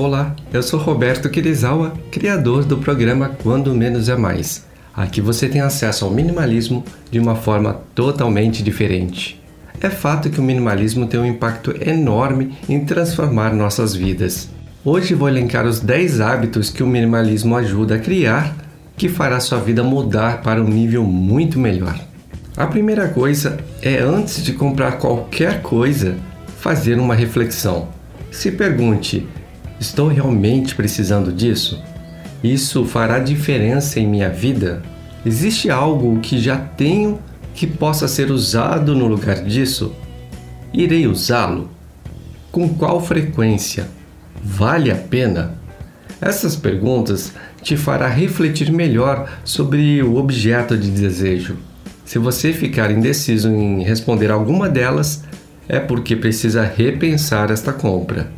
Olá, eu sou Roberto Kirizawa, criador do programa Quando Menos é Mais. Aqui você tem acesso ao minimalismo de uma forma totalmente diferente. É fato que o minimalismo tem um impacto enorme em transformar nossas vidas. Hoje vou elencar os 10 hábitos que o minimalismo ajuda a criar, que fará sua vida mudar para um nível muito melhor. A primeira coisa é antes de comprar qualquer coisa, fazer uma reflexão. Se pergunte: estou realmente precisando disso? Isso fará diferença em minha vida? Existe algo que já tenho que possa ser usado no lugar disso? Irei usá-lo? Com qual frequência? Vale a pena? Essas perguntas te fará refletir melhor sobre o objeto de desejo. Se você ficar indeciso em responder alguma delas, é porque precisa repensar esta compra.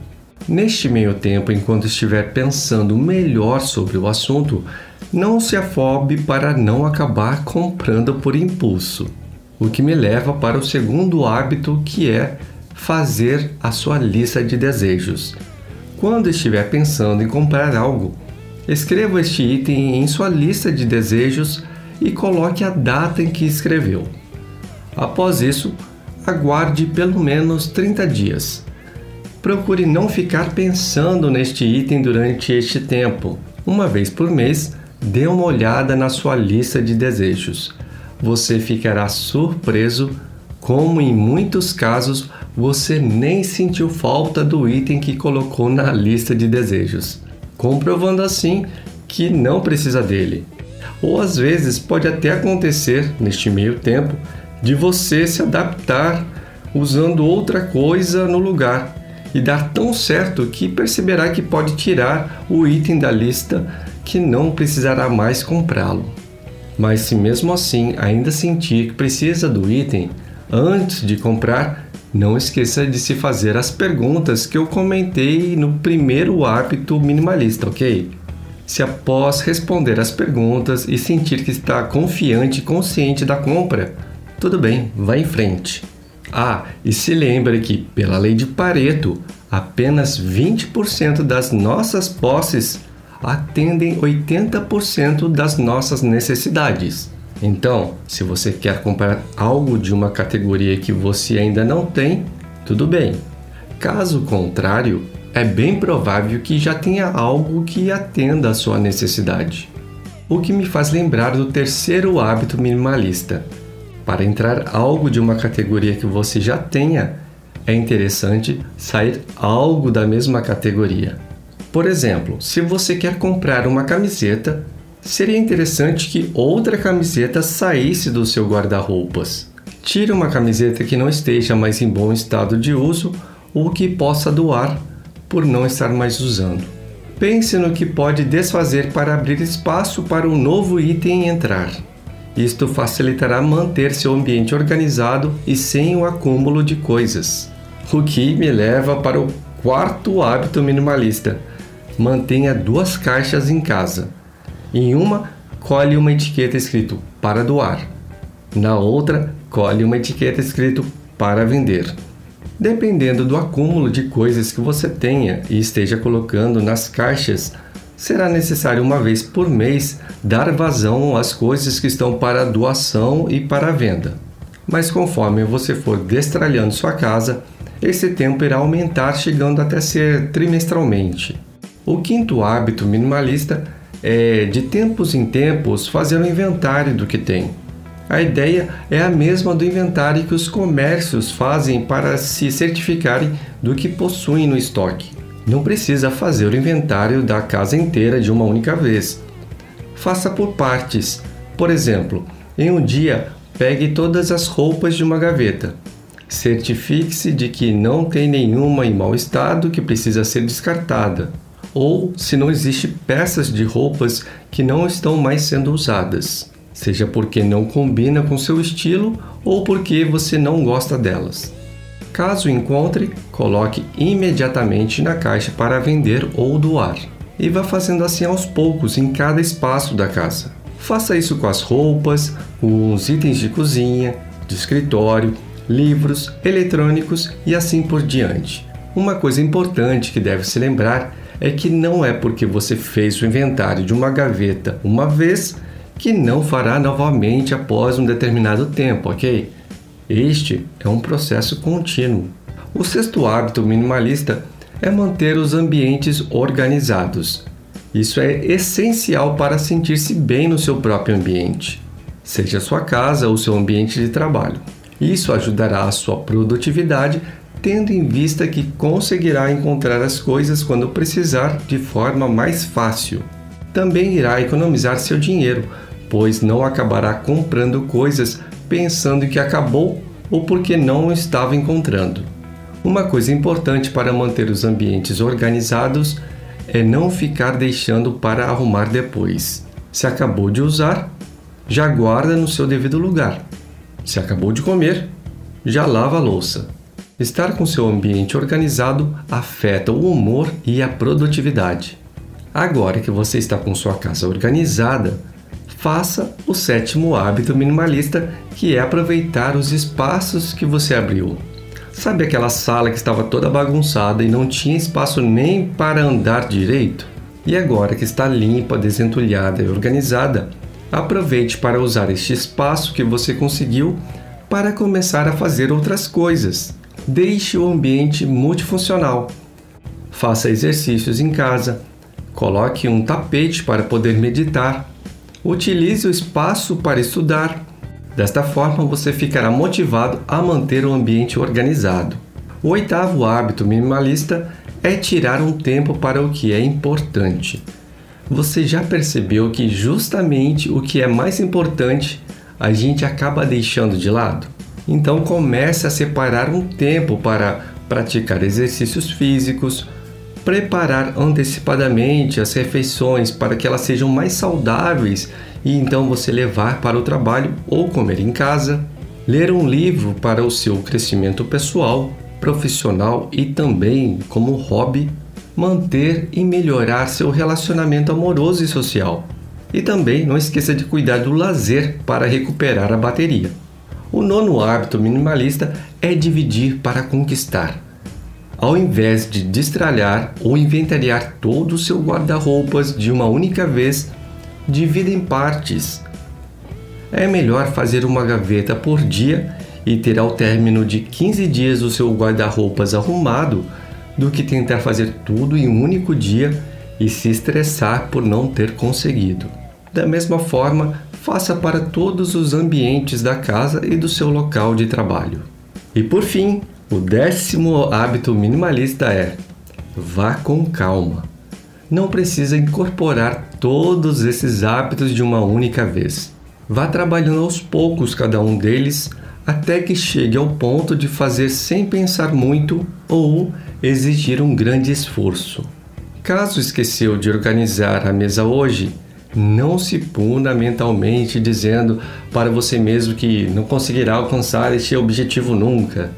Neste meio tempo, enquanto estiver pensando melhor sobre o assunto, não se afobe para não acabar comprando por impulso. O que me leva para o segundo hábito, que é fazer a sua lista de desejos. Quando estiver pensando em comprar algo, escreva este item em sua lista de desejos e coloque a data em que escreveu. Após isso, aguarde pelo menos 30 dias. Procure não ficar pensando neste item durante este tempo. Uma vez por mês, dê uma olhada na sua lista de desejos. Você ficará surpreso como em muitos casos você nem sentiu falta do item que colocou na lista de desejos, comprovando assim que não precisa dele. Ou às vezes pode até acontecer, neste meio tempo, de você se adaptar usando outra coisa no lugar e dar tão certo que perceberá que pode tirar o item da lista que não precisará mais comprá-lo. Mas se mesmo assim ainda sentir que precisa do item antes de comprar, não esqueça de se fazer as perguntas que eu comentei no primeiro hábito minimalista, ok? Se após responder as perguntas e sentir que está confiante e consciente da compra, tudo bem, vá em frente. Ah, e se lembre que, pela lei de Pareto, apenas 20% das nossas posses atendem 80% das nossas necessidades. Então, se você quer comprar algo de uma categoria que você ainda não tem, tudo bem. Caso contrário, é bem provável que já tenha algo que atenda à sua necessidade. O que me faz lembrar do terceiro hábito minimalista, para entrar algo de uma categoria que você já tenha, é interessante sair algo da mesma categoria. Por exemplo, se você quer comprar uma camiseta, seria interessante que outra camiseta saísse do seu guarda-roupas. Tire uma camiseta que não esteja mais em bom estado de uso ou que possa doar por não estar mais usando. Pense no que pode desfazer para abrir espaço para um novo item entrar. Isto facilitará manter seu ambiente organizado e sem o acúmulo de coisas. O que me leva para o quarto hábito minimalista: mantenha duas caixas em casa. Em uma, colhe uma etiqueta escrito para doar. Na outra, colhe uma etiqueta escrito para vender. Dependendo do acúmulo de coisas que você tenha e esteja colocando nas caixas, será necessário uma vez por mês dar vazão às coisas que estão para doação e para venda. Mas conforme você for destralhando sua casa, esse tempo irá aumentar, chegando até ser trimestralmente. O quinto hábito minimalista é, de tempos em tempos, fazer um inventário do que tem. A ideia é a mesma do inventário que os comércios fazem para se certificarem do que possuem no estoque. Não precisa fazer o inventário da casa inteira de uma única vez. Faça por partes. Por exemplo, em um dia, pegue todas as roupas de uma gaveta. Certifique-se de que não tem nenhuma em mau estado que precisa ser descartada, ou se não existe peças de roupas que não estão mais sendo usadas, seja porque não combina com seu estilo ou porque você não gosta delas. Caso encontre, coloque imediatamente na caixa para vender ou doar. E vá fazendo assim aos poucos em cada espaço da casa. Faça isso com as roupas, com os itens de cozinha, de escritório, livros, eletrônicos e assim por diante. Uma coisa importante que deve se lembrar é que não é porque você fez o inventário de uma gaveta uma vez que não fará novamente após um determinado tempo, ok? Este é um processo contínuo. O sexto hábito minimalista é manter os ambientes organizados. Isso é essencial para sentir-se bem no seu próprio ambiente, seja sua casa ou seu ambiente de trabalho. Isso ajudará a sua produtividade, tendo em vista que conseguirá encontrar as coisas quando precisar de forma mais fácil. Também irá economizar seu dinheiro, pois não acabará comprando coisas pensando que acabou ou porque não estava encontrando. Uma coisa importante para manter os ambientes organizados é não ficar deixando para arrumar depois. Se acabou de usar, já guarda no seu devido lugar. Se acabou de comer, já lava a louça. Estar com seu ambiente organizado afeta o humor e a produtividade. Agora que você está com sua casa organizada, faça o sétimo hábito minimalista, que é aproveitar os espaços que você abriu. Sabe aquela sala que estava toda bagunçada e não tinha espaço nem para andar direito? E agora que está limpa, desentulhada e organizada, aproveite para usar este espaço que você conseguiu para começar a fazer outras coisas. Deixe o ambiente multifuncional. Faça exercícios em casa. Coloque um tapete para poder meditar. Utilize o espaço para estudar Desta forma, você ficará motivado a manter o ambiente organizado. O oitavo hábito minimalista é tirar um tempo para o que é importante. Você já percebeu que justamente o que é mais importante a gente acaba deixando de lado? Então comece a separar um tempo para praticar exercícios físicos, preparar antecipadamente as refeições para que elas sejam mais saudáveis e então você levar para o trabalho ou comer em casa, ler um livro para o seu crescimento pessoal, profissional e também como hobby, manter e melhorar seu relacionamento amoroso e social. E também não esqueça de cuidar do lazer para recuperar a bateria. O nono hábito minimalista é dividir para conquistar. Ao invés de destralhar ou inventariar todo o seu guarda-roupas de uma única vez, divida em partes. É melhor fazer uma gaveta por dia e ter ao término de 15 dias o seu guarda-roupas arrumado do que tentar fazer tudo em um único dia e se estressar por não ter conseguido. Da mesma forma, faça para todos os ambientes da casa e do seu local de trabalho. E por fim, o décimo hábito minimalista é: vá com calma não precisa incorporar todos esses hábitos de uma única vez. Vá trabalhando aos poucos cada um deles até que chegue ao ponto de fazer sem pensar muito ou exigir um grande esforço. Caso esqueceu de organizar a mesa hoje, não se puna mentalmente dizendo para você mesmo que não conseguirá alcançar este objetivo nunca.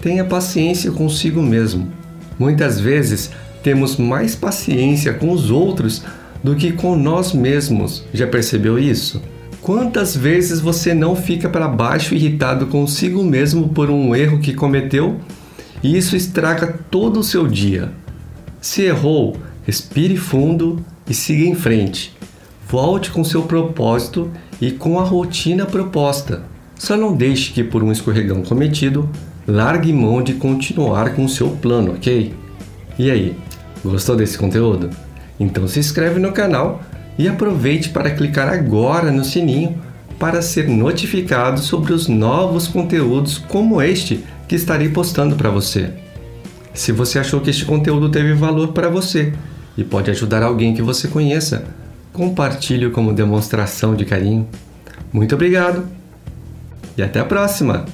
Tenha paciência consigo mesmo. Muitas vezes temos mais paciência com os outros do que com nós mesmos. Já percebeu isso? Quantas vezes você não fica para baixo irritado consigo mesmo por um erro que cometeu e isso estraga todo o seu dia? Se errou, respire fundo e siga em frente. Volte com seu propósito e com a rotina proposta. Só não deixe que por um escorregão cometido, largue mão de continuar com o seu plano, ok? E aí, Gostou desse conteúdo? Então se inscreve no canal e aproveite para clicar agora no sininho para ser notificado sobre os novos conteúdos como este que estarei postando para você. Se você achou que este conteúdo teve valor para você e pode ajudar alguém que você conheça, compartilhe como demonstração de carinho. Muito obrigado e até a próxima!